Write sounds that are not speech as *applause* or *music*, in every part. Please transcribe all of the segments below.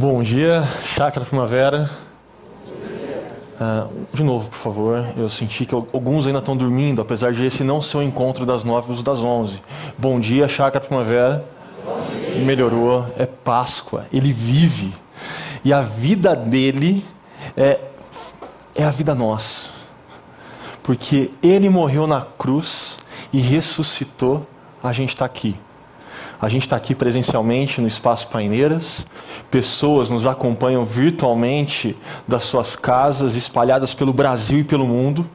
Bom dia, Chácara Primavera. Uh, de novo, por favor. Eu senti que alguns ainda estão dormindo, apesar de esse não ser o encontro das nove ou das onze. Bom dia, Chácara Primavera. Dia. Melhorou. É Páscoa. Ele vive. E a vida dele é, é a vida nossa. Porque ele morreu na cruz e ressuscitou, a gente está aqui. A gente está aqui presencialmente no Espaço Paineiras, pessoas nos acompanham virtualmente das suas casas, espalhadas pelo Brasil e pelo mundo,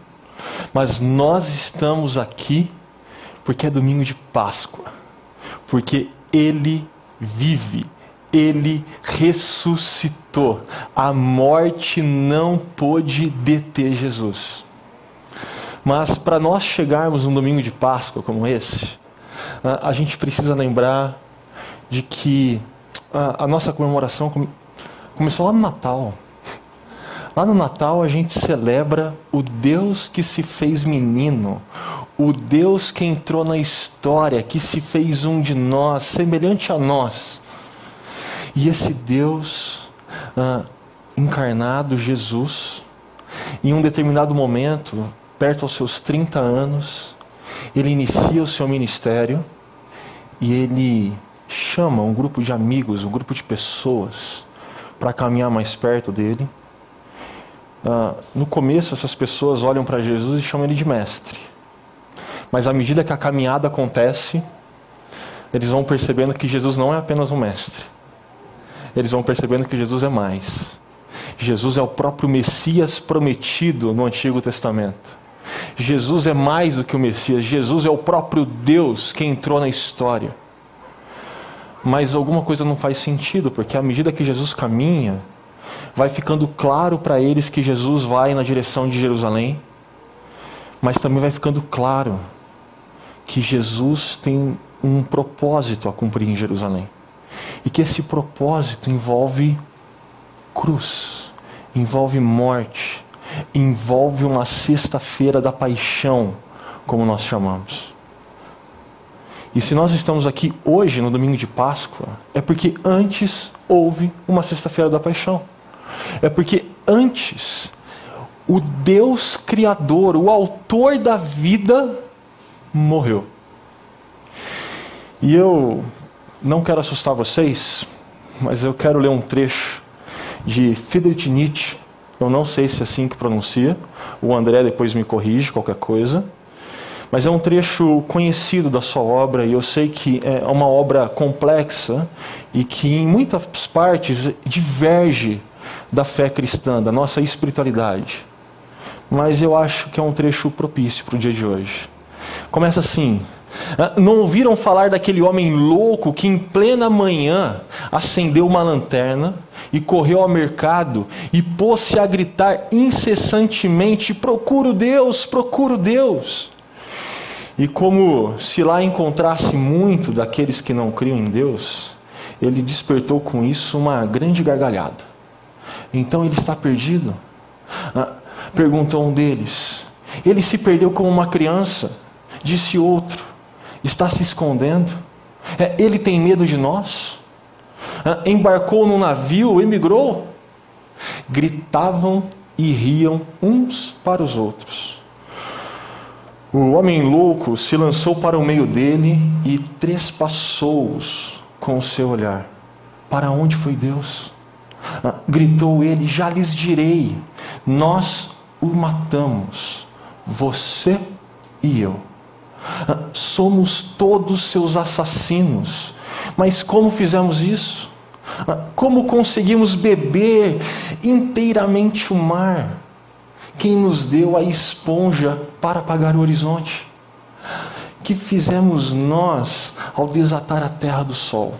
mas nós estamos aqui porque é domingo de Páscoa, porque Ele vive, Ele ressuscitou, a morte não pôde deter Jesus. Mas para nós chegarmos num domingo de Páscoa como esse, a gente precisa lembrar de que a, nossa comemoração começou lá no Natal. Lá no Natal a gente celebra o Deus que se fez menino, o Deus que entrou na história, que se fez um de nós, semelhante a nós. E esse Deus ah, encarnado, Jesus, em um determinado momento, perto aos seus 30 anos, ele inicia o seu ministério e ele chama um grupo de amigos, um grupo de pessoas para caminhar mais perto dele. Uh, no começo, essas pessoas olham para Jesus e chamam ele de mestre. Mas à medida que a caminhada acontece, eles vão percebendo que Jesus não é apenas um mestre. Eles vão percebendo que Jesus é mais. Jesus é o próprio Messias prometido no Antigo Testamento. Jesus é mais do que o Messias, Jesus é o próprio Deus que entrou na história. Mas alguma coisa não faz sentido, porque à medida que Jesus caminha, vai ficando claro para eles que Jesus vai na direção de Jerusalém, mas também vai ficando claro que Jesus tem um propósito a cumprir em Jerusalém. E que esse propósito envolve cruz, envolve morte, envolve uma sexta-feira da paixão, como nós chamamos. E se nós estamos aqui hoje, no domingo de Páscoa, é porque antes houve uma sexta-feira da paixão. É porque antes o Deus Criador, o Autor da vida, morreu. E eu não quero assustar vocês, mas eu quero ler um trecho de Friedrich Nietzsche, eu não sei se é assim que pronuncia. O André depois me corrige qualquer coisa. Mas é um trecho conhecido da sua obra e eu sei que é uma obra complexa e que em muitas partes diverge da fé cristã, da nossa espiritualidade. Mas eu acho que é um trecho propício para o dia de hoje. Começa assim: não ouviram falar daquele homem louco que em plena manhã acendeu uma lanterna e correu ao mercado e pôs-se a gritar incessantemente: Procuro Deus, procuro Deus. E como se lá encontrasse muito daqueles que não criam em Deus, ele despertou com isso uma grande gargalhada. Então ele está perdido? Ah, perguntou um deles. Ele se perdeu como uma criança, disse outro está se escondendo. É, ele tem medo de nós. É, embarcou no navio, emigrou. Gritavam e riam uns para os outros. O homem louco se lançou para o meio dele e trespassou-os com o seu olhar. Para onde foi Deus? Ah, gritou ele: Já lhes direi, nós o matamos, você e eu. Somos todos seus assassinos. Mas como fizemos isso? Como conseguimos beber inteiramente o mar? Quem nos deu a esponja para apagar o horizonte? Que fizemos nós ao desatar a terra do sol?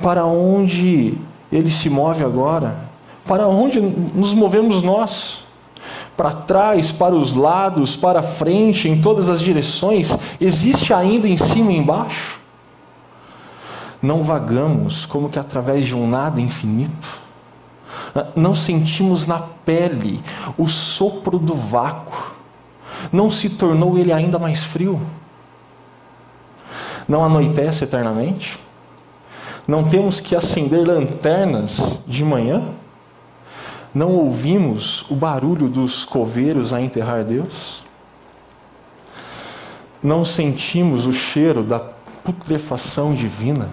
Para onde ele se move agora? Para onde nos movemos nós? Para trás, para os lados, para frente, em todas as direções, existe ainda em cima e embaixo? Não vagamos como que através de um nada infinito? Não sentimos na pele o sopro do vácuo? Não se tornou ele ainda mais frio? Não anoitece eternamente? Não temos que acender lanternas de manhã? Não ouvimos o barulho dos coveiros a enterrar Deus? Não sentimos o cheiro da putrefação divina?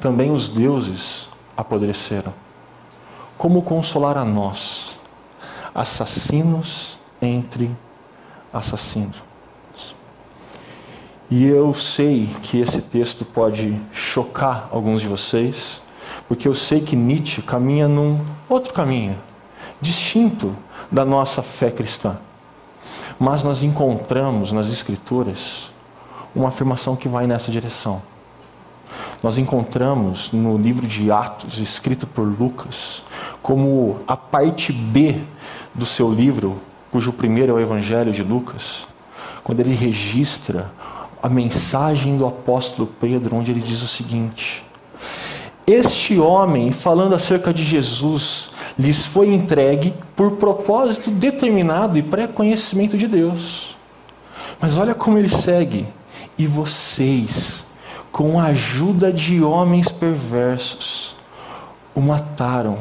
Também os deuses apodreceram. Como consolar a nós, assassinos entre assassinos? E eu sei que esse texto pode chocar alguns de vocês, porque eu sei que Nietzsche caminha num outro caminho distinto da nossa fé cristã. Mas nós encontramos nas Escrituras uma afirmação que vai nessa direção. Nós encontramos no livro de Atos, escrito por Lucas, como a parte B do seu livro, cujo primeiro é o Evangelho de Lucas, quando ele registra a mensagem do apóstolo Pedro, onde ele diz o seguinte: Este homem, falando acerca de Jesus, lhes foi entregue por propósito determinado e pré-conhecimento de Deus. Mas olha como ele segue. E vocês, com a ajuda de homens perversos, o mataram.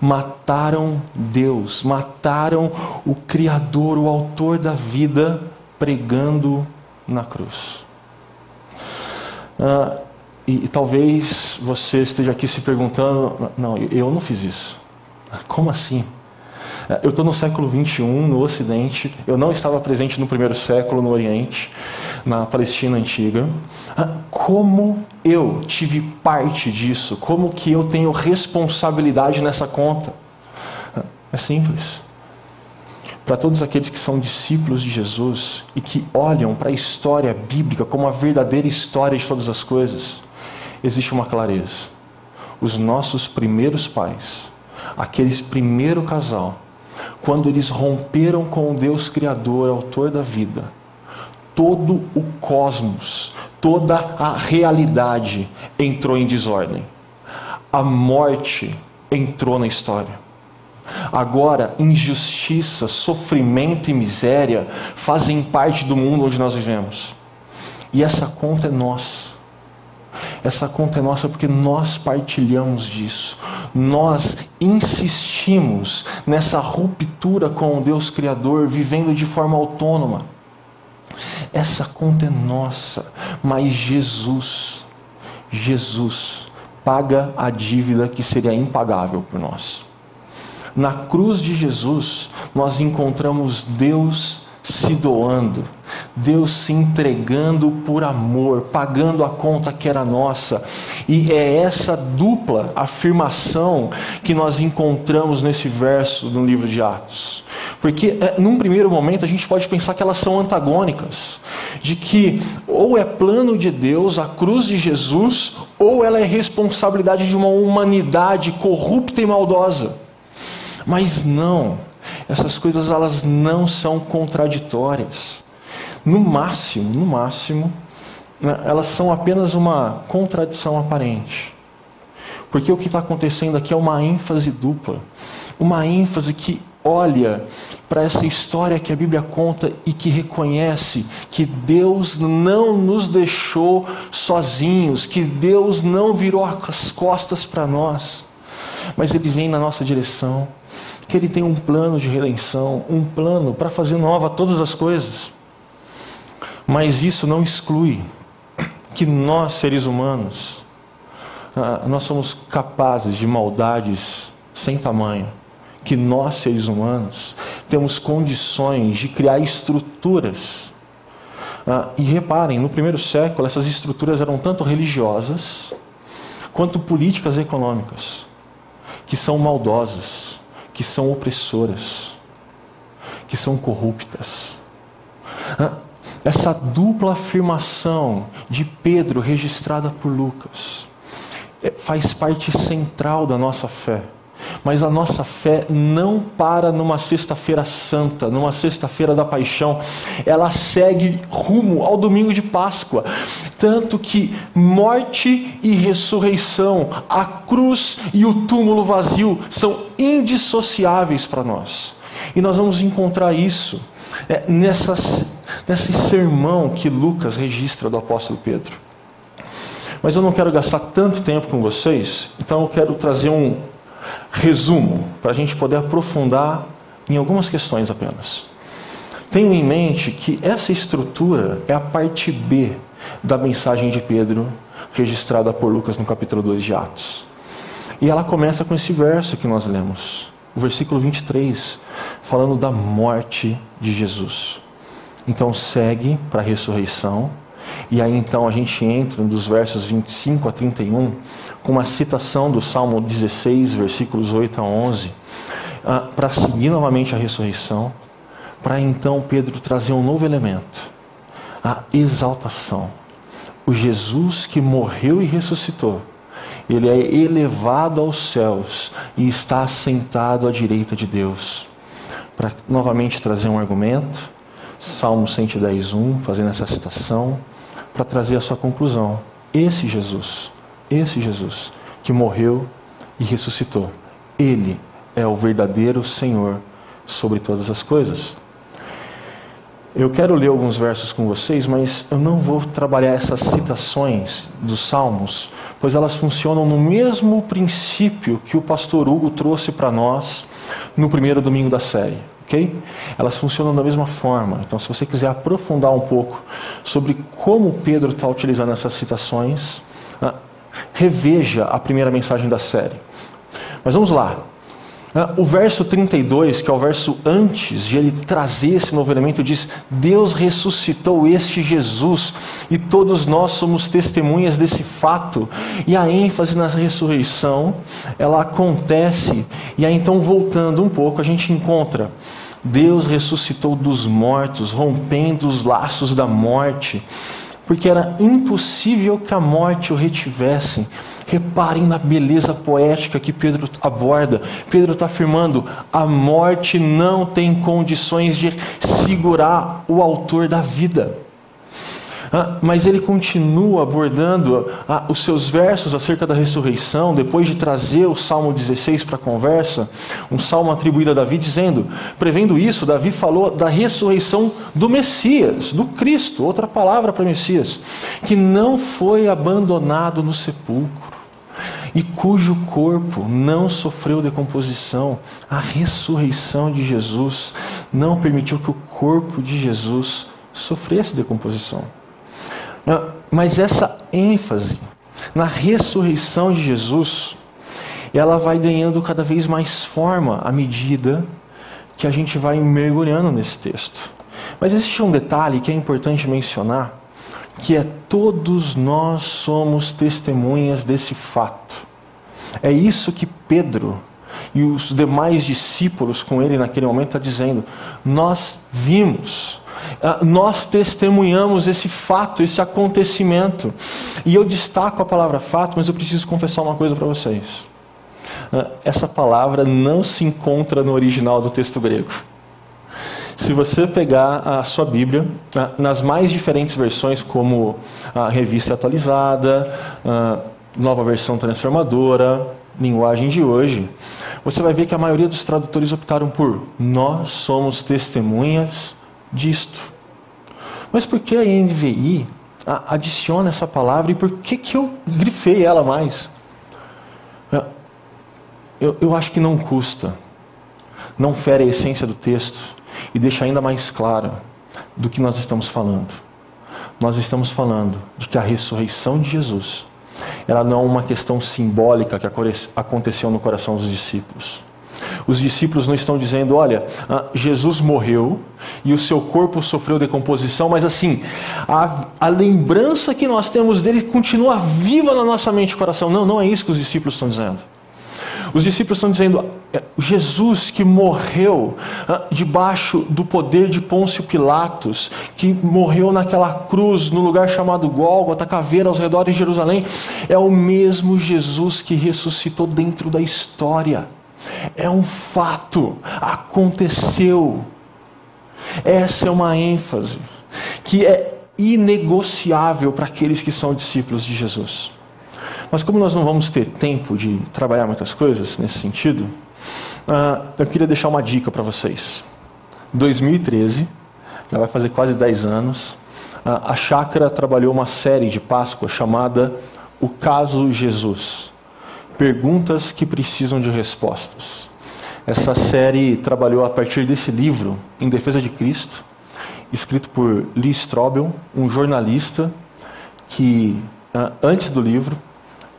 Mataram Deus, mataram o Criador, o Autor da vida, pregando na cruz. Ah, e, e talvez você esteja aqui se perguntando: não, eu não fiz isso. Como assim? É, eu estou no século 21, no Ocidente. Eu não estava presente no primeiro século no Oriente, na Palestina antiga. Ah, como eu tive parte disso? Como que eu tenho responsabilidade nessa conta? Ah, é simples. Para todos aqueles que são discípulos de Jesus e que olham para a história bíblica como a verdadeira história de todas as coisas, existe uma clareza. Os nossos primeiros pais aqueles primeiro casal, quando eles romperam com o Deus Criador, Autor da vida, todo o cosmos, toda a realidade entrou em desordem. A morte entrou na história. Agora, injustiça, sofrimento e miséria fazem parte do mundo onde nós vivemos. E essa conta é nossa. Essa conta é nossa porque nós partilhamos disso. Nós insistimos nessa ruptura com o Deus Criador, vivendo de forma autônoma. Essa conta é nossa, mas Jesus, Jesus paga a dívida que seria impagável por nós. Na cruz de Jesus, nós encontramos Deus se doando, Deus se entregando por amor, pagando a conta que era nossa. E é essa dupla afirmação que nós encontramos nesse verso do livro de Atos. Porque, é, num primeiro momento, a gente pode pensar que elas são antagônicas. De que ou é plano de Deus a cruz de Jesus, ou ela é responsabilidade de uma humanidade corrupta e maldosa. Mas não, essas coisas elas não são contraditórias. No máximo, no máximo, né, elas são apenas uma contradição aparente. Porque o que está acontecendo aqui é uma ênfase dupla. Uma ênfase que olha para essa história que a Bíblia conta e que reconhece que Deus não nos deixou sozinhos, que Deus não virou as costas para nós, mas Ele vem na nossa direção, que Ele tem um plano de redenção, um plano para fazer nova todas as coisas. Mas isso não exclui que nós, seres humanos, ah, nós somos capazes de maldades sem tamanho. Que nós, seres humanos, temos condições de criar estruturas. Ah, e reparem, no primeiro século, essas estruturas eram tanto religiosas quanto políticas e econômicas, que são maldosas, que são opressoras, que são corruptas. Essa dupla afirmação de Pedro, registrada por Lucas, é, faz parte central da nossa fé. Mas a nossa fé não para numa sexta-feira santa, numa sexta-feira da paixão. Ela segue rumo ao domingo de Páscoa. Tanto que morte e ressurreição, a cruz e o túmulo vazio são indissociáveis para nós. E nós vamos encontrar isso é, nessas, nesse sermão que Lucas registra do apóstolo Pedro. Mas eu não quero gastar tanto tempo com vocês, então eu quero trazer um resumo para a gente poder aprofundar em algumas questões apenas. Tenho em mente que essa estrutura é a parte B da mensagem de Pedro registrada por Lucas no capítulo 2 de Atos. E ela começa com esse verso que nós lemos, o versículo 23, falando da morte de Jesus. Então segue para a ressurreição, e aí então a gente entra dos versos 25 a 31 com uma citação do Salmo 16, versículos 8 a 11, ah, para seguir novamente a ressurreição, para então Pedro trazer um novo elemento, a exaltação. O Jesus que morreu e ressuscitou, ele é elevado aos céus e está assentado à direita de Deus. Para novamente trazer um argumento, Salmo 110:1, fazendo essa citação, para trazer a sua conclusão. Esse Jesus, esse Jesus que morreu e ressuscitou, ele é o verdadeiro Senhor sobre todas as coisas. Eu quero ler alguns versos com vocês, mas eu não vou trabalhar essas citações dos Salmos, pois elas funcionam no mesmo princípio que o pastor Hugo trouxe para nós no primeiro domingo da série. Ok? Elas funcionam da mesma forma. Então, se você quiser aprofundar um pouco sobre como Pedro está utilizando essas citações, ah, reveja a primeira mensagem da série. Mas vamos lá. Ah, o verso 32, que é o verso antes de ele trazer esse novo elemento, diz: Deus ressuscitou este Jesus e todos nós somos testemunhas desse fato. E a ênfase na ressurreição, ela acontece, e aí então voltando um pouco, a gente encontra Deus ressuscitou dos mortos, rompendo os laços da morte porque era impossível que a morte o retivesse. Reparem na beleza poética que Pedro aborda. Pedro está afirmando: a morte não tem condições de segurar o autor da vida. Ah, mas ele continua abordando ah, os seus versos acerca da ressurreição, depois de trazer o Salmo 16 para a conversa, um salmo atribuído a Davi, dizendo: prevendo isso, Davi falou da ressurreição do Messias, do Cristo, outra palavra para Messias, que não foi abandonado no sepulcro e cujo corpo não sofreu decomposição. A ressurreição de Jesus não permitiu que o corpo de Jesus sofresse decomposição. Mas essa ênfase na ressurreição de Jesus, ela vai ganhando cada vez mais forma à medida que a gente vai mergulhando nesse texto. Mas existe um detalhe que é importante mencionar, que é todos nós somos testemunhas desse fato. É isso que Pedro e os demais discípulos com ele naquele momento estão tá dizendo. Nós vimos, nós testemunhamos esse fato, esse acontecimento. E eu destaco a palavra fato, mas eu preciso confessar uma coisa para vocês. Ah, essa palavra não se encontra no original do texto grego. Se você pegar a sua Bíblia, ah, nas mais diferentes versões, como a revista atualizada, nova versão transformadora, linguagem de hoje, você vai ver que a maioria dos tradutores optaram por nós somos testemunhas disto. Mas por que a NVI adiciona essa palavra e por que, que eu grifei ela mais? Eu, eu acho que não custa, não fere a essência do texto e deixa ainda mais clara do que nós estamos falando. Nós estamos falando de que a ressurreição de Jesus, ela não é uma questão simbólica que aconteceu no coração dos discípulos. Os discípulos não estão dizendo, olha, ah, Jesus morreu e o seu corpo sofreu decomposição, mas assim, a, a lembrança que nós temos dele continua viva na nossa mente e coração. Não, não é isso que os discípulos estão dizendo. Os discípulos estão dizendo: é, Jesus que morreu ah, debaixo do poder de Pôncio Pilatos, que morreu naquela cruz no lugar chamado Gólgota, caveira aos redores de Jerusalém, é o mesmo Jesus que ressuscitou dentro da história. É um fato, aconteceu. Essa é uma ênfase que é inegociável para aqueles que são discípulos de Jesus. Mas como nós não vamos ter tempo de trabalhar muitas coisas nesse sentido, uh, eu queria deixar uma dica para vocês. 2013, já vai fazer quase 10 anos, uh, a Chácara trabalhou uma série de Páscoa chamada o caso Jesus. Perguntas que precisam de respostas. Essa série trabalhou a partir desse livro, Em Defesa de Cristo, escrito por Lee Strobel, um jornalista que, ah, antes do livro,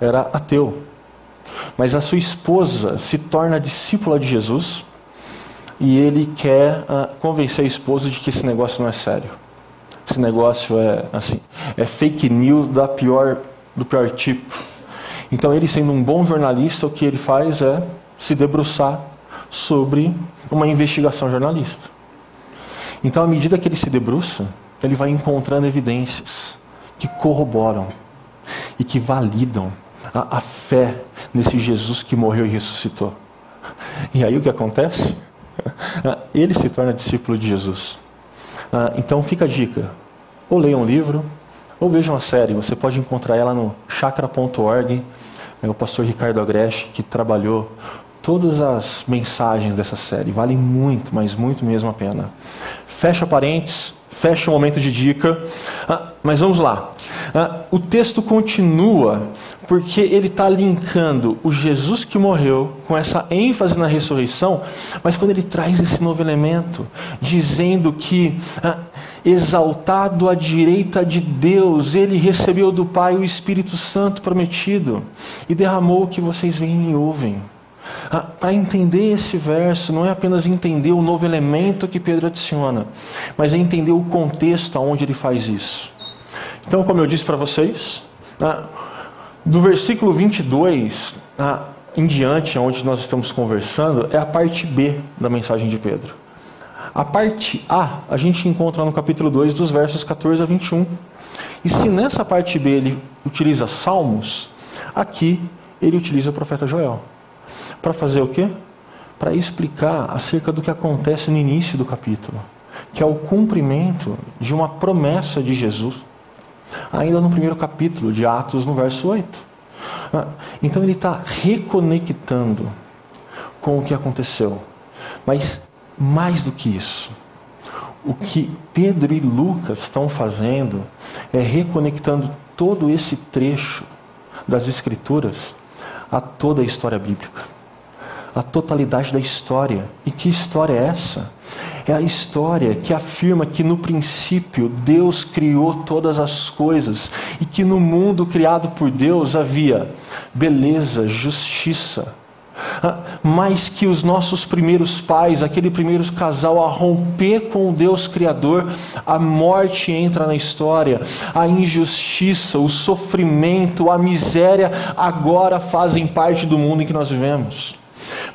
era ateu. Mas a sua esposa se torna discípula de Jesus e ele quer uh, convencer a esposa de que esse negócio não é sério. Esse negócio é assim, é fake news da pior, do pior tipo. Então ele sendo um bom jornalista, o que ele faz é se debruçar sobre uma investigação jornalista. Então, à medida que ele se debruça, ele vai encontrando evidências que corroboram e que validam a, a fé nesse Jesus que morreu e ressuscitou. E aí o que acontece? *laughs* Ele se torna discípulo de Jesus. Ah, então fica a dica: ou leia um livro, ou veja uma série. Você pode encontrar ela no chakra.org. É o pastor Ricardo Agreste que trabalhou todas as mensagens dessa série. Vale muito, mas muito mesmo a pena. Fecha parênteses, fecha o momento de dica. Ah, mas vamos lá. Ah, o texto continua porque ele está linkando o Jesus que morreu com essa ênfase na ressurreição, mas quando ele traz esse novo elemento, dizendo que ah, exaltado à direita de Deus, ele recebeu do Pai o Espírito Santo prometido e derramou o que vocês veem e ouvem. Ah, Para entender esse verso, não é apenas entender o novo elemento que Pedro adiciona, mas é entender o contexto aonde ele faz isso. Então, como eu disse para vocês, ah, do versículo 22 ah, em diante, onde nós estamos conversando, é a parte B da mensagem de Pedro. A parte A a gente encontra no capítulo 2, dos versos 14 a 21. E se nessa parte B ele utiliza salmos, aqui ele utiliza o profeta Joel. Para fazer o quê? Para explicar acerca do que acontece no início do capítulo, que é o cumprimento de uma promessa de Jesus, ainda no primeiro capítulo de Atos, no verso 8. Ah, então ele está reconectando com o que aconteceu. Mas mais do que isso, o que Pedro e Lucas estão fazendo é reconectando todo esse trecho das Escrituras a toda a história bíblica a totalidade da história. E que história é essa? É a história que afirma que no princípio Deus criou todas as coisas e que no mundo criado por Deus havia beleza, justiça. Ah, mas que os nossos primeiros pais, aquele primeiro casal, a romper com o Deus Criador, a morte entra na história, a injustiça, o sofrimento, a miséria agora fazem parte do mundo em que nós vivemos.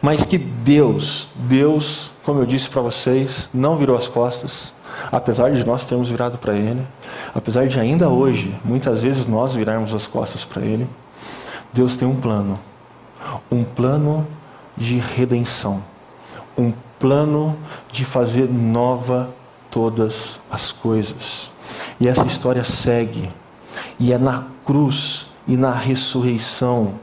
Mas que Deus, Deus, como eu disse para vocês, não virou as costas, apesar de nós termos virado para Ele, apesar de ainda hoje, muitas vezes nós virarmos as costas para Ele, Deus tem um plano, um plano de redenção, um plano de fazer nova todas as coisas. E essa história segue, e é na cruz e na ressurreição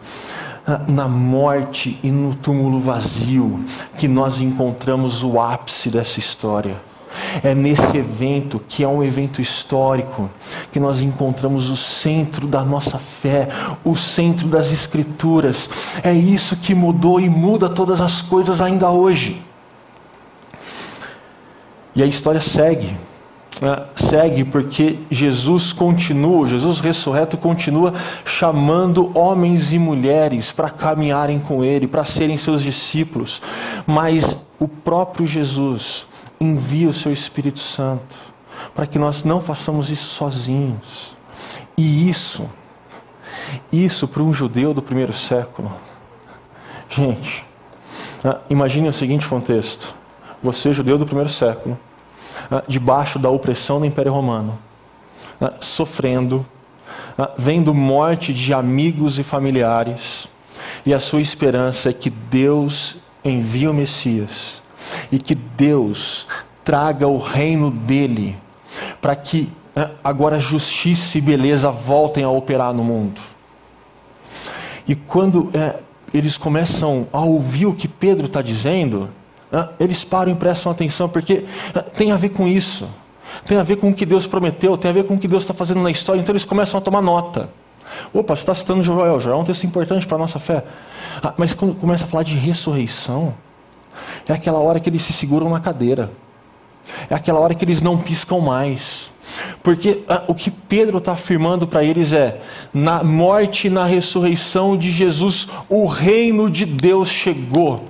na morte e no túmulo vazio que nós encontramos o ápice dessa história. É nesse evento, que é um evento histórico, que nós encontramos o centro da nossa fé, o centro das Escrituras. É isso que mudou e muda todas as coisas ainda hoje. E a história segue. Né, segue porque Jesus continua, Jesus ressurreto continua chamando homens e mulheres para caminharem com Ele, para serem seus discípulos. Mas o próprio Jesus envia o seu Espírito Santo para que nós não façamos isso sozinhos. E isso, isso para um judeu do primeiro século. Gente, né, imagine o seguinte contexto: você, judeu do primeiro século, debaixo da opressão do Império Romano, ah, sofrendo, ah, vendo morte de amigos e familiares, e a sua esperança é que Deus envie o Messias e que Deus traga o reino dele para que agora justiça e beleza voltem a operar no mundo. E quando é, eles começam a ouvir o que Pedro está dizendo, eles param e prestam atenção, porque tem a ver com isso. Tem a ver com o que Deus prometeu, tem a ver com o que Deus está fazendo na história, então eles começam a tomar nota. Opa, você está citando Joel. Joel é um texto importante para a nossa fé. Ah, mas quando começa a falar de ressurreição, é aquela hora que eles se seguram na cadeira. É aquela hora que eles não piscam mais. Porque ah, o que Pedro está afirmando para eles é: na morte e na ressurreição de Jesus, o reino de Deus chegou.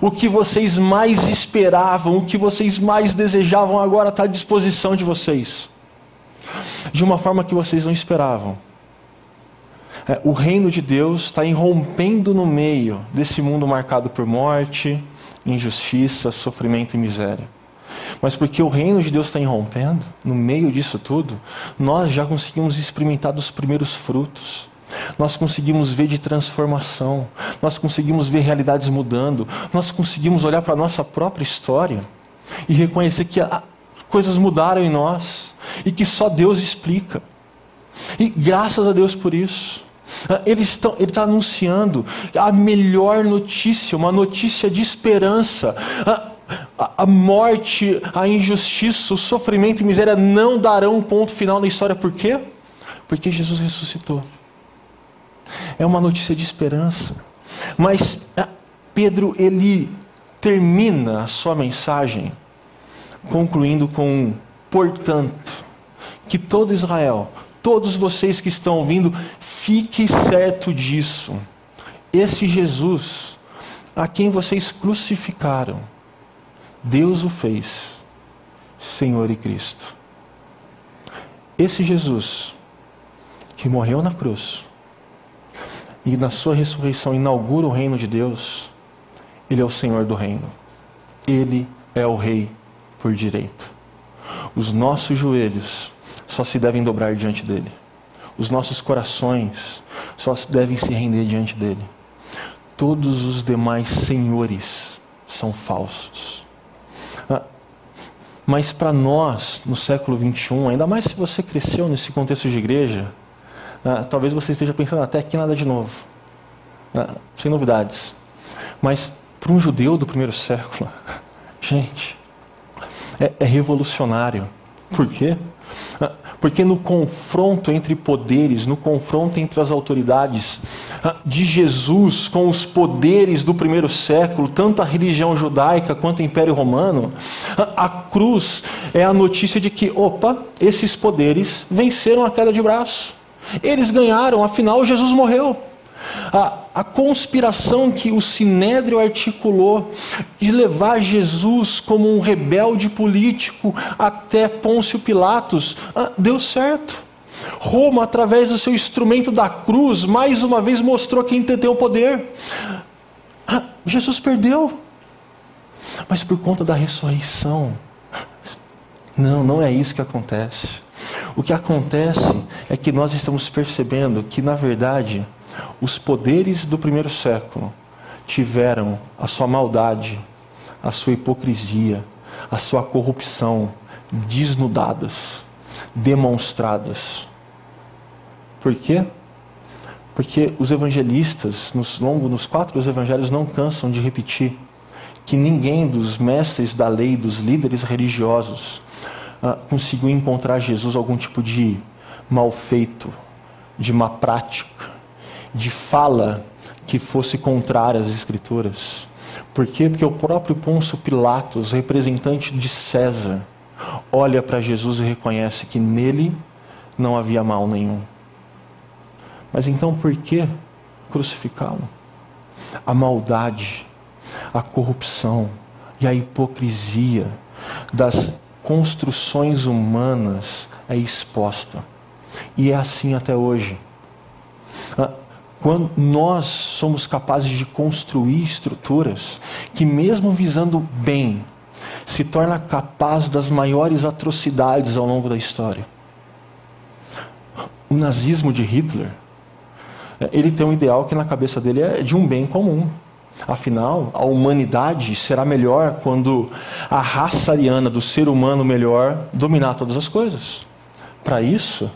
O que vocês mais esperavam, o que vocês mais desejavam, agora está à disposição de vocês. De uma forma que vocês não esperavam. É, o reino de Deus está irrompendo no meio desse mundo marcado por morte, injustiça, sofrimento e miséria. Mas porque o reino de Deus está irrompendo, no meio disso tudo, nós já conseguimos experimentar dos primeiros frutos. Nós conseguimos ver de transformação, nós conseguimos ver realidades mudando, nós conseguimos olhar para a nossa própria história e reconhecer que coisas mudaram em nós e que só Deus explica. E graças a Deus por isso. Ah, ele está anunciando a melhor notícia, uma notícia de esperança. Ah, a morte, a injustiça, o sofrimento e miséria não darão um ponto final na história. Por quê? Porque Jesus ressuscitou. É uma notícia de esperança. Mas ah, Pedro, ele termina a sua mensagem concluindo com: portanto, que todo Israel, todos vocês que estão ouvindo, fique certo disso. Esse Jesus, a quem vocês crucificaram, Deus o fez Senhor e Cristo. Esse Jesus, que morreu na cruz, e na sua ressurreição inaugura o reino de Deus, ele é o Senhor do reino. Ele é o Rei por direito. Os nossos joelhos só se devem dobrar diante dele. Os nossos corações só devem se render diante dele. Todos os demais senhores são falsos. Ah, mas para nós, no século 21, ainda mais se você cresceu nesse contexto de igreja, ah, talvez você esteja pensando até que nada de novo, ah, sem novidades. Mas para um judeu do primeiro século, *laughs* gente, é, é revolucionário. Por quê? Porque no confronto entre poderes, no confronto entre as autoridades ah, de Jesus com os poderes do primeiro século, tanto a religião judaica quanto o Império Romano, ah, a cruz é a notícia de que, opa, esses poderes venceram a queda de braço. Eles ganharam, afinal Jesus morreu. A, a conspiração que o Sinédrio articulou de levar Jesus como um rebelde político até Pôncio Pilatos ah, deu certo. Roma, através do seu instrumento da cruz, mais uma vez mostrou quem tem o poder. Ah, Jesus perdeu. Mas por conta da ressurreição, não, não é isso que acontece. O que acontece é que nós estamos percebendo que, na verdade, os poderes do primeiro século tiveram a sua maldade, a sua hipocrisia, a sua corrupção desnudadas, demonstradas. Por quê? Porque os evangelistas, nos longos, nos quatro evangelhos, não cansam de repetir que ninguém dos mestres da lei, dos líderes religiosos, ah, conseguiu encontrar Jesus algum tipo de mal feito, de má prática, de fala que fosse contrária às Escrituras. Por quê? Porque o próprio Pôncio Pilatos, representante de César, olha para Jesus e reconhece que nele não havia mal nenhum. Mas então por que crucificá-lo? A maldade, a corrupção e a hipocrisia das construções humanas é exposta. E é assim até hoje. Ah, quando nós somos capazes de construir estruturas que, mesmo visando bem, se torna capaz das maiores atrocidades ao longo da história. O nazismo de Hitler, ele tem um ideal que na cabeça dele é de um bem comum. Afinal, a humanidade será melhor quando a raça ariana do ser humano melhor dominar todas as coisas. Para isso,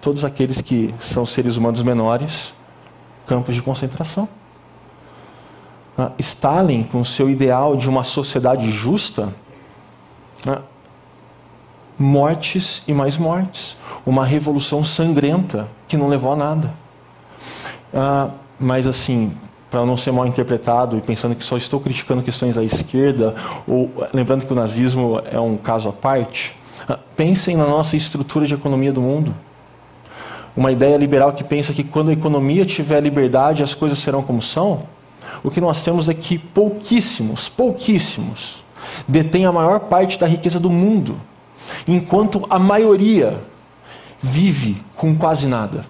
todos aqueles que são seres humanos menores, campos de concentração. Stalin, com seu ideal de uma sociedade justa, mortes e mais mortes. Uma revolução sangrenta que não levou a nada. Mas assim, para não ser mal interpretado e pensando que só estou criticando questões à esquerda, ou lembrando que o nazismo é um caso à parte, ah, pensem na nossa estrutura de economia do mundo. Uma ideia liberal que pensa que quando a economia tiver liberdade as coisas serão como são. O que nós temos é que pouquíssimos, pouquíssimos, detêm a maior parte da riqueza do mundo, enquanto a maioria vive com quase nada.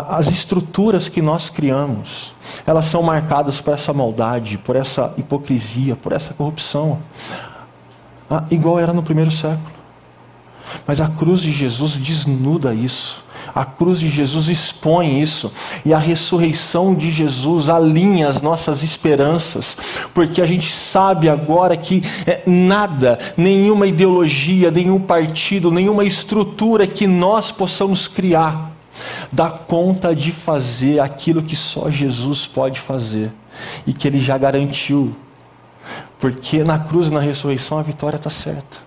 As estruturas que nós criamos, elas são marcadas por essa maldade, por essa hipocrisia, por essa corrupção, ah, igual era no primeiro século. Mas a cruz de Jesus desnuda isso. A cruz de Jesus expõe isso. E a ressurreição de Jesus alinha as nossas esperanças. Porque a gente sabe agora que é, nada, nenhuma ideologia, nenhum partido, nenhuma estrutura que nós possamos criar dá conta de fazer aquilo que só Jesus pode fazer e que ele já garantiu. Porque na cruz e na ressurreição a vitória está certa.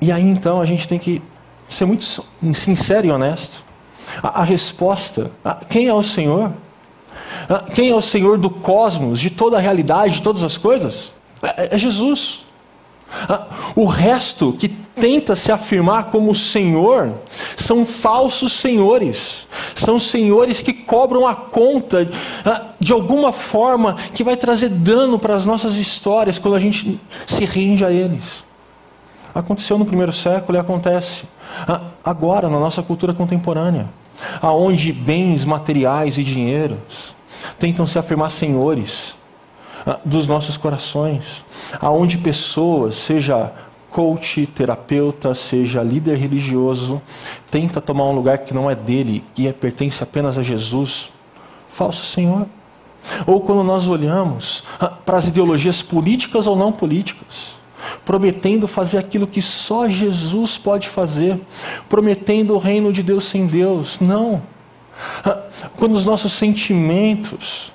E aí então a gente tem que ser muito sincero e honesto. A, a resposta, a, quem é o Senhor? A, quem é o Senhor do cosmos, de toda a realidade, de todas as coisas? É, é Jesus. O resto que tenta se afirmar como Senhor são falsos senhores, são senhores que cobram a conta de alguma forma que vai trazer dano para as nossas histórias quando a gente se rende a eles. Aconteceu no primeiro século e acontece agora na nossa cultura contemporânea, aonde bens materiais e dinheiros tentam se afirmar senhores dos nossos corações, aonde pessoas, seja coach, terapeuta, seja líder religioso, tenta tomar um lugar que não é dele, que é, pertence apenas a Jesus, falso Senhor. Ou quando nós olhamos para as ideologias políticas ou não políticas, prometendo fazer aquilo que só Jesus pode fazer, prometendo o reino de Deus sem Deus. Não. Quando os nossos sentimentos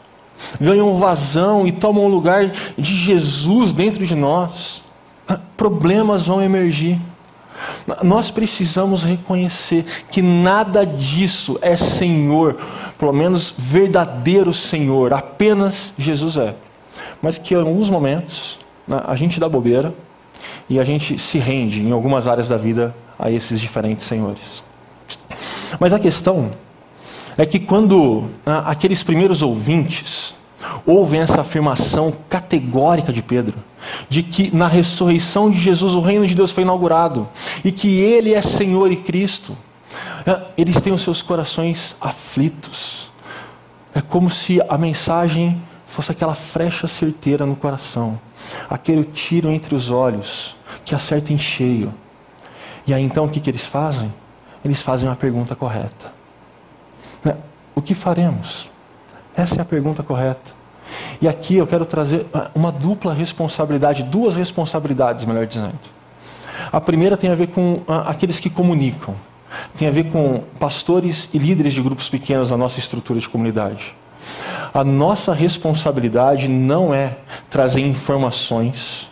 ganham vazão e tomam o lugar de Jesus dentro de nós, problemas vão emergir. Nós precisamos reconhecer que nada disso é Senhor, pelo menos verdadeiro Senhor, apenas Jesus é. Mas que em alguns momentos né, a gente dá bobeira e a gente se rende em algumas áreas da vida a esses diferentes senhores. Mas a questão é que quando ah, aqueles primeiros ouvintes ouvem essa afirmação categórica de Pedro, de que na ressurreição de Jesus o reino de Deus foi inaugurado e que ele é Senhor e Cristo, ah, eles têm os seus corações aflitos. É como se a mensagem fosse aquela frecha certeira no coração, aquele tiro entre os olhos que acerta em cheio. E aí então o que, que eles fazem? Eles fazem a pergunta correta. Né? O que faremos? Essa é a pergunta correta. E aqui eu quero trazer uma dupla responsabilidade, duas responsabilidades, melhor dizendo. A primeira tem a ver com aqueles que comunicam, tem a ver com pastores e líderes de grupos pequenos na nossa estrutura de comunidade. A nossa responsabilidade não é trazer informações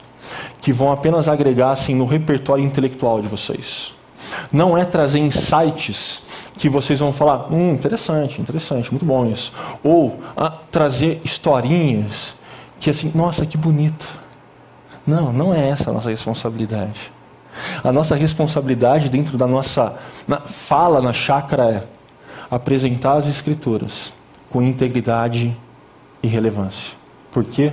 que vão apenas agregar assim, no repertório intelectual de vocês. Não é trazer insights que vocês vão falar, hum, interessante, interessante, muito bom isso. Ou ah, trazer historinhas que assim, nossa, que bonito. Não, não é essa a nossa responsabilidade. A nossa responsabilidade dentro da nossa na, fala na chácara é apresentar as escrituras com integridade e relevância. Por quê?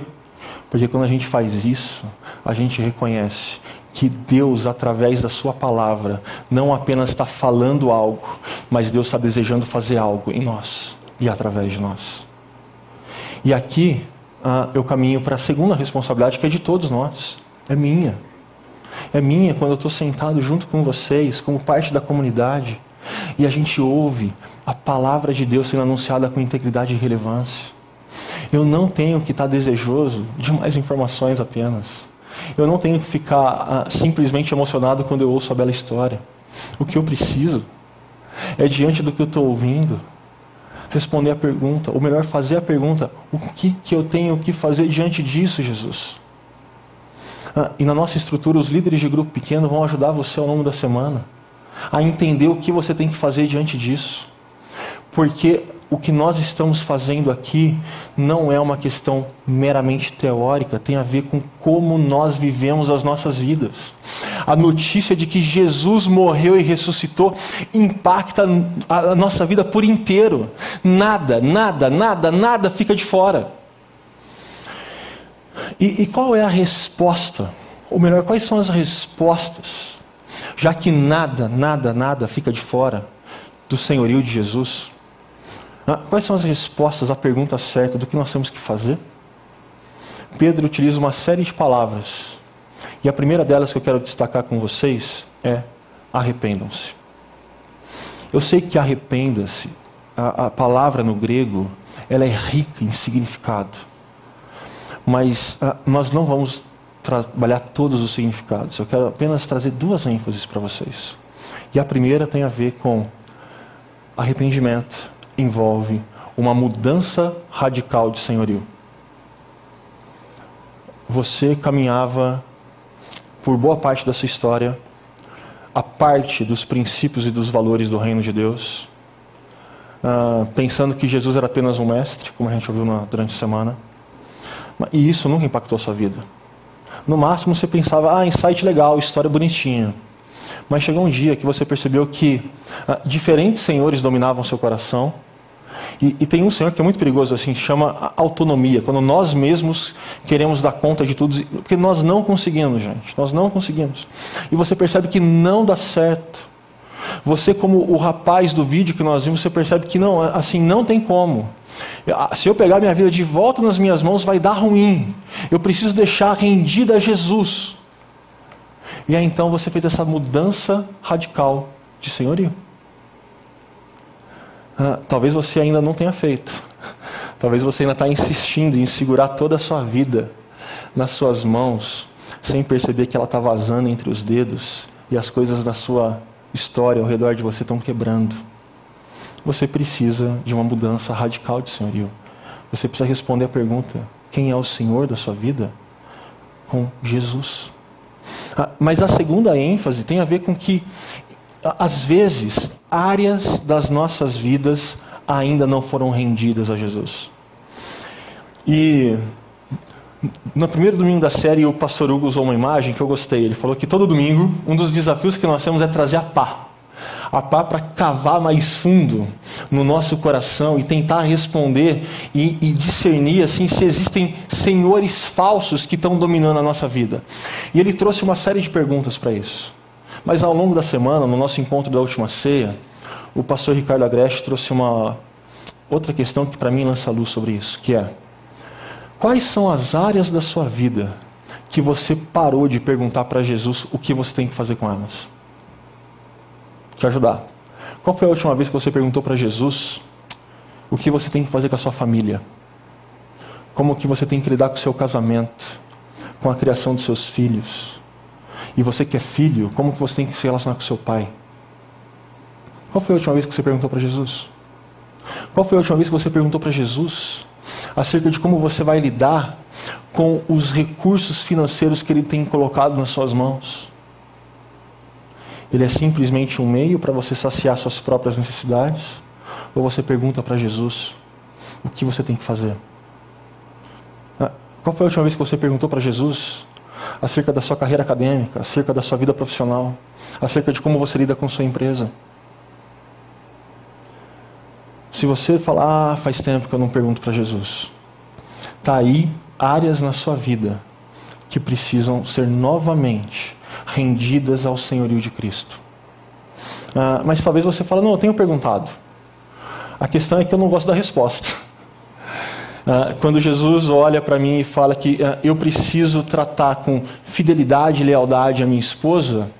Porque quando a gente faz isso, a gente reconhece que Deus, através da Sua palavra, não apenas está falando algo, mas Deus está desejando fazer algo em nós e através de nós. E aqui ah, eu caminho para a segunda responsabilidade, que é de todos nós, é minha. É minha quando eu estou sentado junto com vocês, como parte da comunidade, e a gente ouve a palavra de Deus sendo anunciada com integridade e relevância. Eu não tenho que estar desejoso de mais informações apenas. Eu não tenho que ficar ah, simplesmente emocionado quando eu ouço a bela história. O que eu preciso é, diante do que eu estou ouvindo, responder a pergunta, ou melhor, fazer a pergunta: o que, que eu tenho que fazer diante disso, Jesus? Ah, e na nossa estrutura, os líderes de grupo pequeno vão ajudar você ao longo da semana a entender o que você tem que fazer diante disso. Porque o que nós estamos fazendo aqui não é uma questão meramente teórica, tem a ver com como nós vivemos as nossas vidas. A notícia de que Jesus morreu e ressuscitou impacta a nossa vida por inteiro. Nada, nada, nada, nada fica de fora. E, e qual é a resposta? Ou melhor, quais são as respostas? Já que nada, nada, nada fica de fora do senhorio de Jesus. Ah, quais são as respostas à pergunta certa do que nós temos que fazer? Pedro utiliza uma série de palavras. E a primeira delas que eu quero destacar com vocês é arrependam-se. Eu sei que arrependa-se, a, a, palavra no grego, ela é rica em significado. Mas ah, nós não vamos trabalhar todos os significados. Eu quero apenas trazer duas ênfases para vocês. E a primeira tem a ver com arrependimento envolve uma mudança radical de senhorio. Você caminhava por boa parte da sua história a parte dos princípios e dos valores do reino de Deus, uh, pensando que Jesus era apenas um mestre, como a gente ouviu durante a semana, e isso nunca impactou a sua vida. No máximo você pensava, ah, insight legal, história bonitinha. Mas chegou um dia que você percebeu que uh, diferentes senhores dominavam seu coração e, e, tem um Senhor que é muito perigoso, assim, chama autonomia. Quando nós mesmos queremos dar conta de tudo, porque nós não conseguimos, gente. Nós não conseguimos. E você percebe que não dá certo. Você, como o rapaz do vídeo que nós vimos, você percebe que não, assim, não tem como. Se eu pegar minha vida de volta nas minhas mãos, vai dar ruim. Eu preciso deixar rendida a Jesus. E aí então você fez essa mudança radical de senhorio. Ah, talvez você ainda não tenha feito. Talvez você ainda está insistindo em segurar toda a sua vida nas suas mãos, sem perceber que ela está vazando entre os dedos e as coisas na sua história ao redor de você estão quebrando. Você precisa de uma mudança radical de senhorio. Você precisa responder a pergunta: quem é o Senhor da sua vida? Com Jesus. Ah, mas a segunda ênfase tem a ver com que às vezes, áreas das nossas vidas ainda não foram rendidas a Jesus. E no primeiro domingo da série, o pastor Hugo usou uma imagem que eu gostei. Ele falou que todo domingo, um dos desafios que nós temos é trazer a pá. A pá para cavar mais fundo no nosso coração e tentar responder e, e discernir assim se existem senhores falsos que estão dominando a nossa vida. E ele trouxe uma série de perguntas para isso. Mas ao longo da semana, no nosso encontro da última ceia, o pastor Ricardo Agreste trouxe uma outra questão que para mim lança luz sobre isso, que é: quais são as áreas da sua vida que você parou de perguntar para Jesus o que você tem que fazer com elas? Te ajudar. Qual foi a última vez que você perguntou para Jesus o que você tem que fazer com a sua família? Como que você tem que lidar com o seu casamento, com a criação dos seus filhos? E você que é filho, como que você tem que se relacionar com seu pai? Qual foi a última vez que você perguntou para Jesus? Qual foi a última vez que você perguntou para Jesus acerca de como você vai lidar com os recursos financeiros que ele tem colocado nas suas mãos? Ele é simplesmente um meio para você saciar suas próprias necessidades? Ou você pergunta para Jesus o que você tem que fazer? Ah, qual foi a última vez que você perguntou para Jesus acerca da sua carreira acadêmica, acerca da sua vida profissional, acerca de como você lida com sua empresa. Se você falar, ah, faz tempo que eu não pergunto para Jesus, está aí áreas na sua vida que precisam ser novamente rendidas ao senhorio de Cristo. Ah, mas talvez você fale, não, eu tenho perguntado. A questão é que eu não gosto da resposta. Ah, quando Jesus olha para mim e fala que ah, eu preciso tratar com fidelidade e lealdade a minha esposa,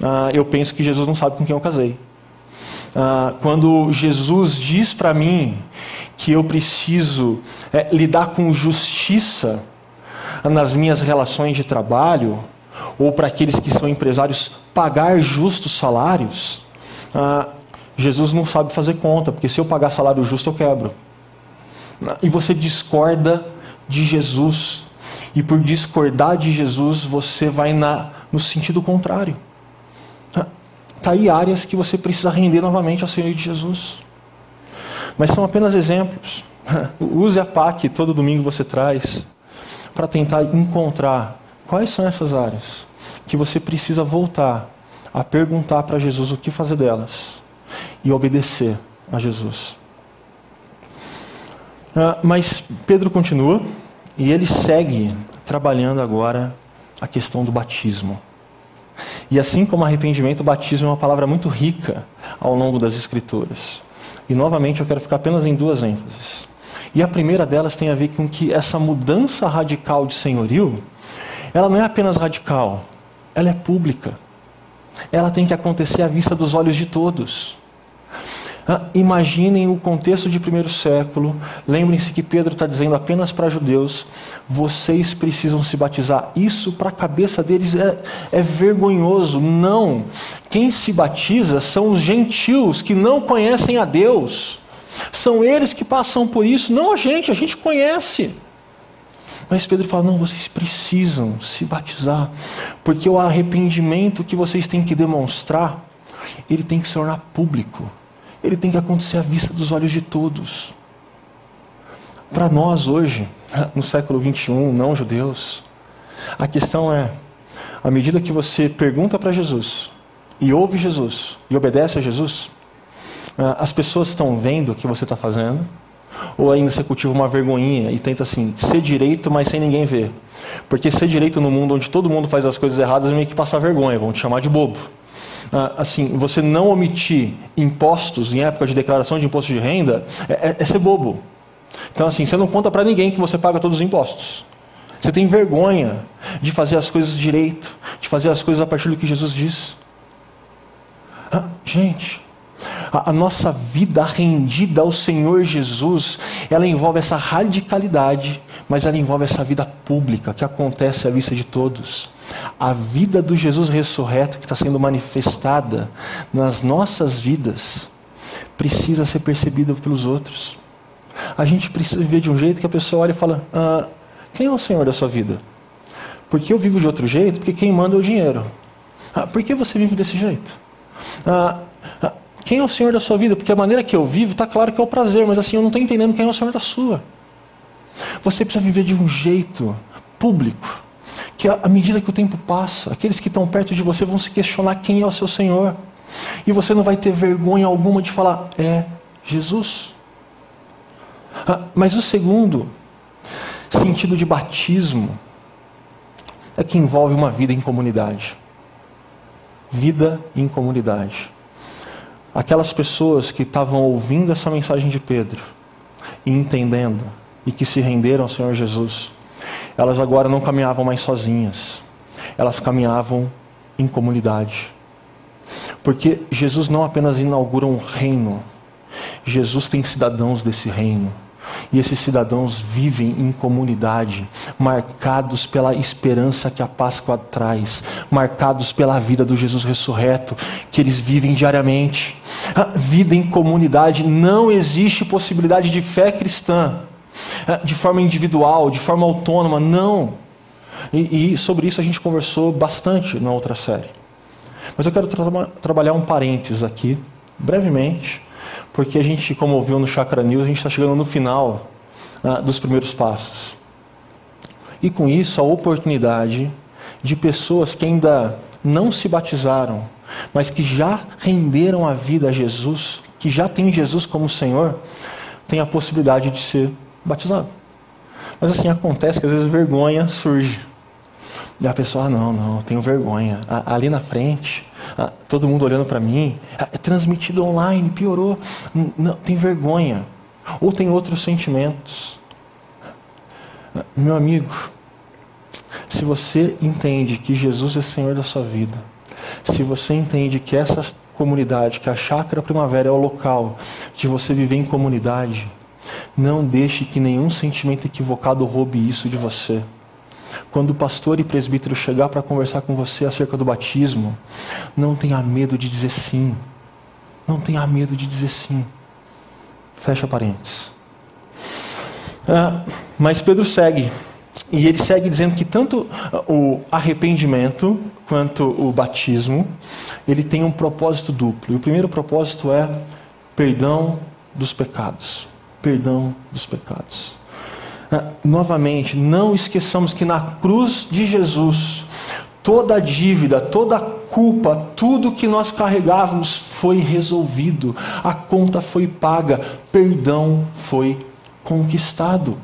ah, eu penso que Jesus não sabe com quem eu casei. quando Jesus diz para mim que eu preciso é, lidar com justiça nas minhas relações de trabalho, ou para aqueles que são empresários pagar justos salários, Jesus não sabe fazer conta, porque se eu pagar salário justo eu quebro e você discorda de Jesus. E por discordar de Jesus, você vai na, no sentido contrário. Está aí áreas que você precisa render novamente ao Senhor de Jesus. Mas são apenas exemplos. *laughs* Use a que todo domingo você traz para tentar encontrar quais são essas áreas que você precisa voltar a perguntar para Jesus o que fazer delas e obedecer a Jesus. Ah, mas Pedro continua e ele segue trabalhando agora a questão do batismo. E assim como arrependimento, o batismo é uma palavra muito rica ao longo das Escrituras. E novamente eu quero ficar apenas em duas ênfases. E a primeira delas tem a ver com que essa mudança radical de senhorio, ela não é apenas radical, ela é pública. Ela tem que acontecer à vista dos olhos de todos. Ah, imaginem o contexto de primeiro século. Lembrem-se que Pedro está dizendo apenas para judeus: vocês precisam se batizar. Isso para a cabeça deles é, é vergonhoso. Não. Quem se batiza são os gentios que não conhecem a Deus. São eles que passam por isso, não a gente, a gente conhece. Mas Pedro fala: não, vocês precisam se batizar, porque o arrependimento que vocês têm que demonstrar, ele tem que se tornar público ele tem que acontecer à vista dos olhos de todos. Para nós hoje, no século 21, não judeus, a questão é: à medida que você pergunta para Jesus, e ouve Jesus, e obedece a Jesus, ah, as pessoas estão vendo o que você está fazendo, ou ainda você cultiva uma vergonhinha e tenta assim, ser direito, mas sem ninguém ver. Porque ser direito no mundo onde todo mundo faz as coisas erradas é meio que passar vergonha, vão te chamar de bobo. Ah, assim, você não omitir impostos em época de declaração de imposto de renda é, é, é ser bobo. Então, assim, você não conta para ninguém que você paga todos os impostos. Você tem vergonha de fazer as coisas direito, de fazer as coisas a partir do que Jesus diz. Ah, gente, a, a, nossa vida rendida ao Senhor Jesus, ela envolve essa radicalidade, mas ela envolve essa vida pública que acontece à vista de todos. A vida do Jesus ressurreto que está sendo manifestada nas nossas vidas precisa ser percebida pelos outros. A gente precisa viver de um jeito que a pessoa olha e fala: ah, Quem é o Senhor da sua vida? Porque eu vivo de outro jeito? Porque quem manda é o dinheiro. Ah, por que você vive desse jeito? Ah, ah, quem é o Senhor da sua vida? Porque a maneira que eu vivo está claro que é o prazer, mas assim eu não estou entendendo quem é o Senhor da sua. Você precisa viver de um jeito público que à medida que o tempo passa, aqueles que estão perto de você vão se questionar quem é o seu Senhor. E você não vai ter vergonha alguma de falar, é Jesus. Ah, mas o segundo sentido de batismo é que envolve uma vida em comunidade. Vida em comunidade. Aquelas pessoas que estavam ouvindo essa mensagem de Pedro e entendendo e que se renderam ao Senhor Jesus elas agora não caminhavam mais sozinhas, elas caminhavam em comunidade. Porque Jesus não apenas inaugura um reino, Jesus tem cidadãos desse reino. E esses cidadãos vivem em comunidade, marcados pela esperança que a Páscoa traz, marcados pela vida do Jesus ressurreto, que eles vivem diariamente. A vida em comunidade não existe possibilidade de fé cristã é, de forma individual, de forma autônoma, não. E, e sobre isso a gente conversou bastante na outra série. Mas eu quero tra trabalhar um parênteses aqui, brevemente, porque a gente, como ouviu no Chakra News, a gente está chegando no final uh, dos primeiros passos. E com isso, a oportunidade de pessoas que ainda não se batizaram, mas que já renderam a vida a Jesus, que já têm Jesus como Senhor, tem a possibilidade de ser batizado. Mas assim, acontece que às vezes vergonha surge. E a pessoa, ah, não, não, tenho vergonha. ali na frente, todo mundo olhando para mim, é transmitido online, piorou. Não, tem vergonha. Ou tem outros sentimentos. Meu amigo, se você entende que Jesus é Senhor da sua vida, se você entende que essa comunidade, que a chácara primavera é o local de você viver em comunidade, não deixe que nenhum sentimento equivocado roube isso de você. Quando o pastor e presbítero chegar para conversar com você acerca do batismo, não tenha medo de dizer sim. Não tenha medo de dizer sim. Fecha parênteses. Ah, mas Pedro segue E ele segue dizendo que tanto o arrependimento quanto o batismo, ele tem um propósito duplo. E o primeiro propósito é perdão dos pecados. Perdão dos pecados. Ah, novamente, não esqueçamos que na cruz de Jesus, toda a dívida, toda a culpa, tudo que nós carregávamos foi resolvido, a conta foi paga, perdão foi conquistado.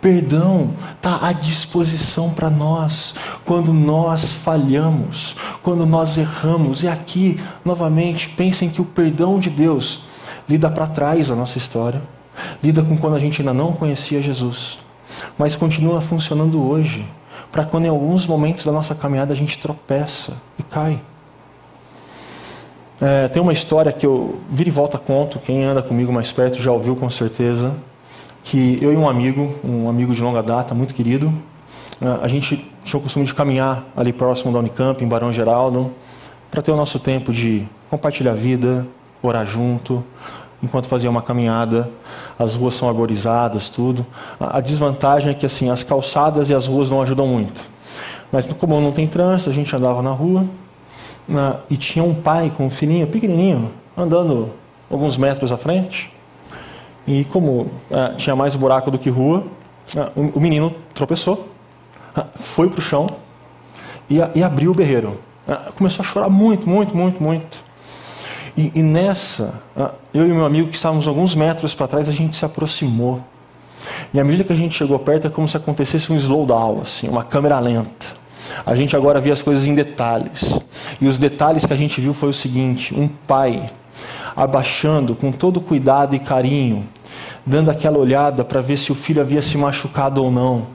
Perdão está à disposição para nós quando nós falhamos, quando nós erramos. E aqui, novamente, pensem que o perdão de Deus lida para trás a nossa história, lida com quando a gente ainda não conhecia Jesus, mas continua funcionando hoje, para quando em alguns momentos da nossa caminhada a gente tropeça e cai. É, tem uma história que eu vira e volta conto, quem anda comigo mais perto já ouviu com certeza, que eu e um amigo, um amigo de longa data, muito querido, é, a gente tinha o costume de caminhar ali próximo da Unicamp, em Barão Geraldo, para ter o nosso tempo de compartilhar a vida, orar junto, enquanto fazia uma caminhada. As ruas são arborizadas, tudo. A desvantagem é que assim as calçadas e as ruas não ajudam muito. Mas como não tem trânsito, a gente andava na rua na, e tinha um pai com um filhinho pequenininho andando alguns metros à frente. E como é, tinha mais buraco do que rua, é, o, o, menino tropeçou, é, foi para o chão e, e, abriu o berreiro. Começou a chorar muito, muito, muito, muito. E, e nessa, eu e meu amigo que estávamos alguns metros para trás, a gente se aproximou. E à medida que a gente chegou perto, é como se acontecesse um slowdown, assim, uma câmera lenta. A gente agora via as coisas em detalhes. E os detalhes que a gente viu foi o seguinte: um pai abaixando com todo cuidado e carinho, dando aquela olhada para ver se o filho havia se machucado ou não,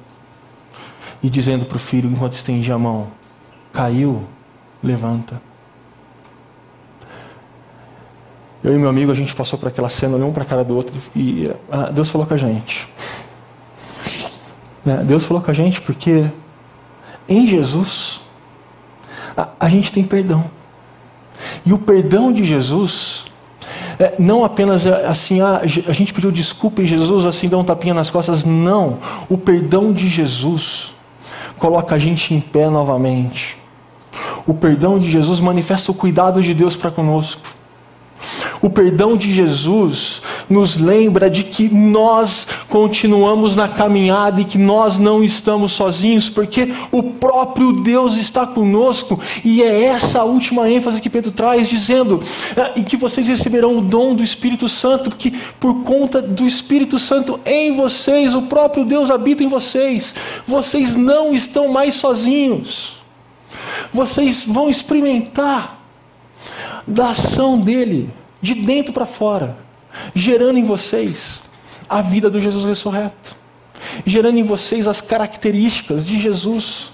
e dizendo para o filho enquanto estendia a mão: caiu, levanta. Eu e meu amigo, a gente passou por aquela cena, olhou um para a cara do outro e ah, Deus falou com a gente. Né? Deus falou com a gente porque em Jesus a, a gente tem perdão. E o perdão de Jesus é, não apenas é, assim, ah, a gente pediu desculpa em Jesus, assim dá um tapinha nas costas. Não. O perdão de Jesus coloca a gente em pé novamente. O perdão de Jesus manifesta o cuidado de Deus para conosco. O perdão de Jesus nos lembra de que nós continuamos na caminhada e que nós não estamos sozinhos, porque o próprio Deus está conosco, e é essa a última ênfase que Pedro traz, dizendo: ah, e que vocês receberão o dom do Espírito Santo, porque por conta do Espírito Santo em vocês, o próprio Deus habita em vocês, vocês não estão mais sozinhos, vocês vão experimentar da ação dele de dentro para fora, gerando em vocês a vida do Jesus ressurreto, gerando em vocês as características de Jesus,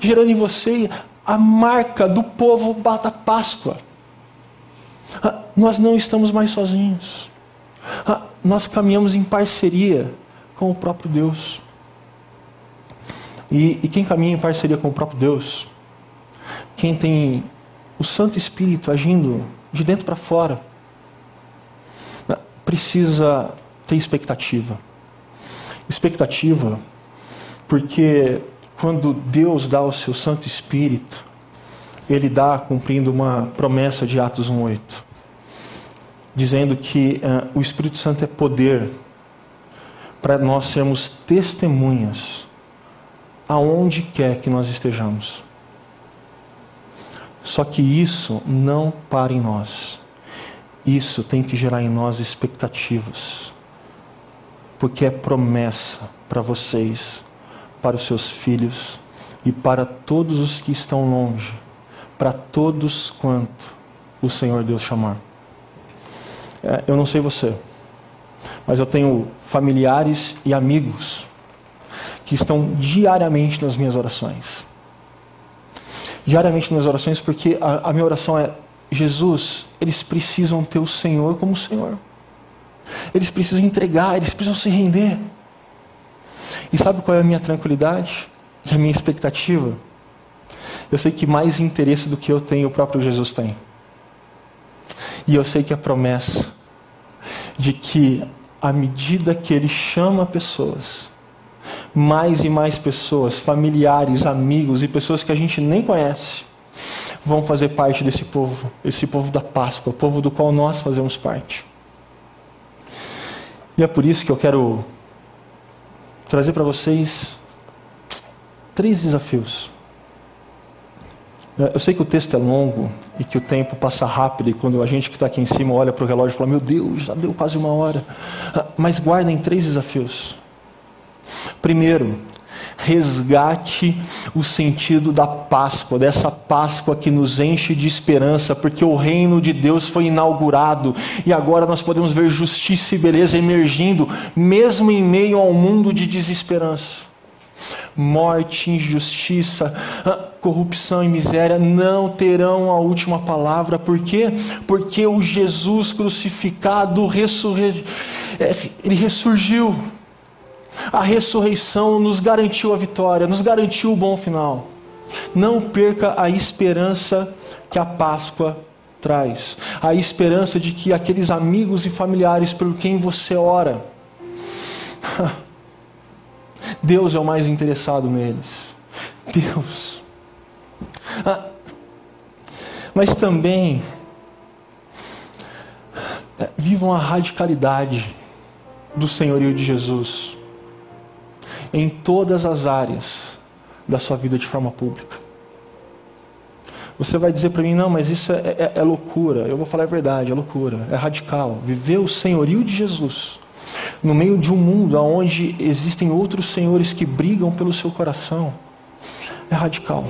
gerando em você a marca do povo da Páscoa. Ah, nós não estamos mais sozinhos. Ah, nós caminhamos em parceria com o próprio Deus. E, e quem caminha em parceria com o próprio Deus, quem tem o Santo Espírito agindo de dentro para fora, precisa ter expectativa. Expectativa, porque quando Deus dá o seu Santo Espírito, Ele dá cumprindo uma promessa de Atos 1,8, dizendo que uh, o Espírito Santo é poder para nós sermos testemunhas aonde quer que nós estejamos. Só que isso não para em nós. Isso tem que gerar em nós expectativas. Porque é promessa para vocês, para os seus filhos e para todos os que estão longe, para todos quanto o Senhor Deus chamar. É, eu não sei você, mas eu tenho familiares e amigos que estão diariamente nas minhas orações. Diariamente nas orações, porque a, a minha oração é Jesus, eles precisam ter o Senhor como Senhor. Eles precisam entregar, eles precisam se render. E sabe qual é a minha tranquilidade e a minha expectativa? Eu sei que mais interesse do que eu tenho, o próprio Jesus tem. E eu sei que a promessa de que, à medida que Ele chama pessoas, mais e mais pessoas, familiares, amigos e pessoas que a gente nem conhece, vão fazer parte desse povo, esse povo da Páscoa, povo do qual nós fazemos parte. E é por isso que eu quero trazer para vocês três desafios. Eu sei que o texto é longo e que o tempo passa rápido, e quando a gente que está aqui em cima olha para o relógio e fala: Meu Deus, já deu quase uma hora. Mas guardem três desafios. Primeiro, resgate o sentido da Páscoa, dessa Páscoa que nos enche de esperança, porque o reino de Deus foi inaugurado e agora nós podemos ver justiça e beleza emergindo, mesmo em meio ao mundo de desesperança. Morte, injustiça, ah, corrupção e miséria não terão a última palavra, por quê? Porque o Jesus crucificado ressurre... É, ele ressurgiu a ressurreição nos garantiu a vitória, nos garantiu o bom final. Não perca a esperança que a Páscoa traz, a esperança de que aqueles amigos e familiares por quem você ora, *laughs* Deus é o mais interessado neles. Deus. Ah, mas também é, vivam a radicalidade do senhorio de Jesus em todas as áreas da sua vida de forma pública. Você vai dizer para mim, não, mas isso é, é, é, loucura. Eu vou falar a verdade, é loucura, é radical. Viver o senhorio de Jesus no meio de um mundo onde existem outros senhores que brigam pelo seu coração é radical.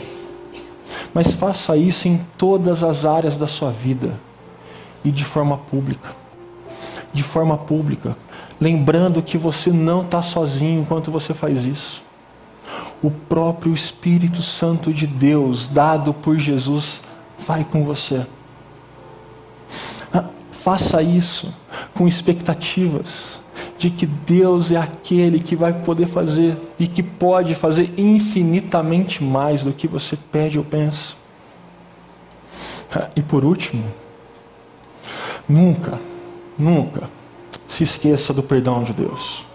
Mas faça isso em todas as áreas da sua vida e de forma pública. De forma pública, lembrando que você não está sozinho enquanto você faz isso. O próprio Espírito Santo de Deus, dado por Jesus, vai com você. Ah, faça isso com expectativas de que Deus é aquele que vai poder fazer e que pode fazer infinitamente mais do que você pede ou pensa. Ah, e por último, nunca, nunca se esqueça do perdão de Deus.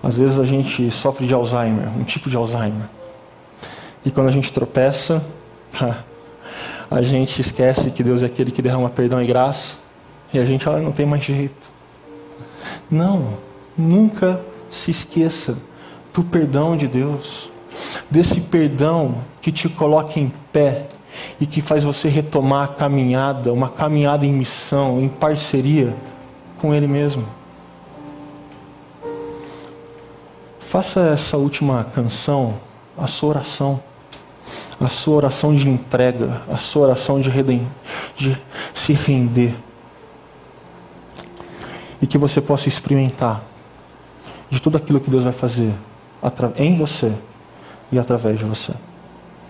Às vezes a gente sofre de Alzheimer, um tipo de Alzheimer. E quando a gente tropeça, *laughs* a gente esquece que Deus é aquele que derrama perdão e graça. E a gente ah, não tem mais jeito. Não, nunca se esqueça do perdão de Deus. Desse perdão que te coloca em pé e que faz você retomar a caminhada, uma caminhada em missão, em parceria com Ele mesmo. Faça essa última canção a sua oração, a sua oração de entrega, a sua oração de, redem, de se render. E que você possa experimentar de tudo aquilo que Deus vai fazer em você e através de você.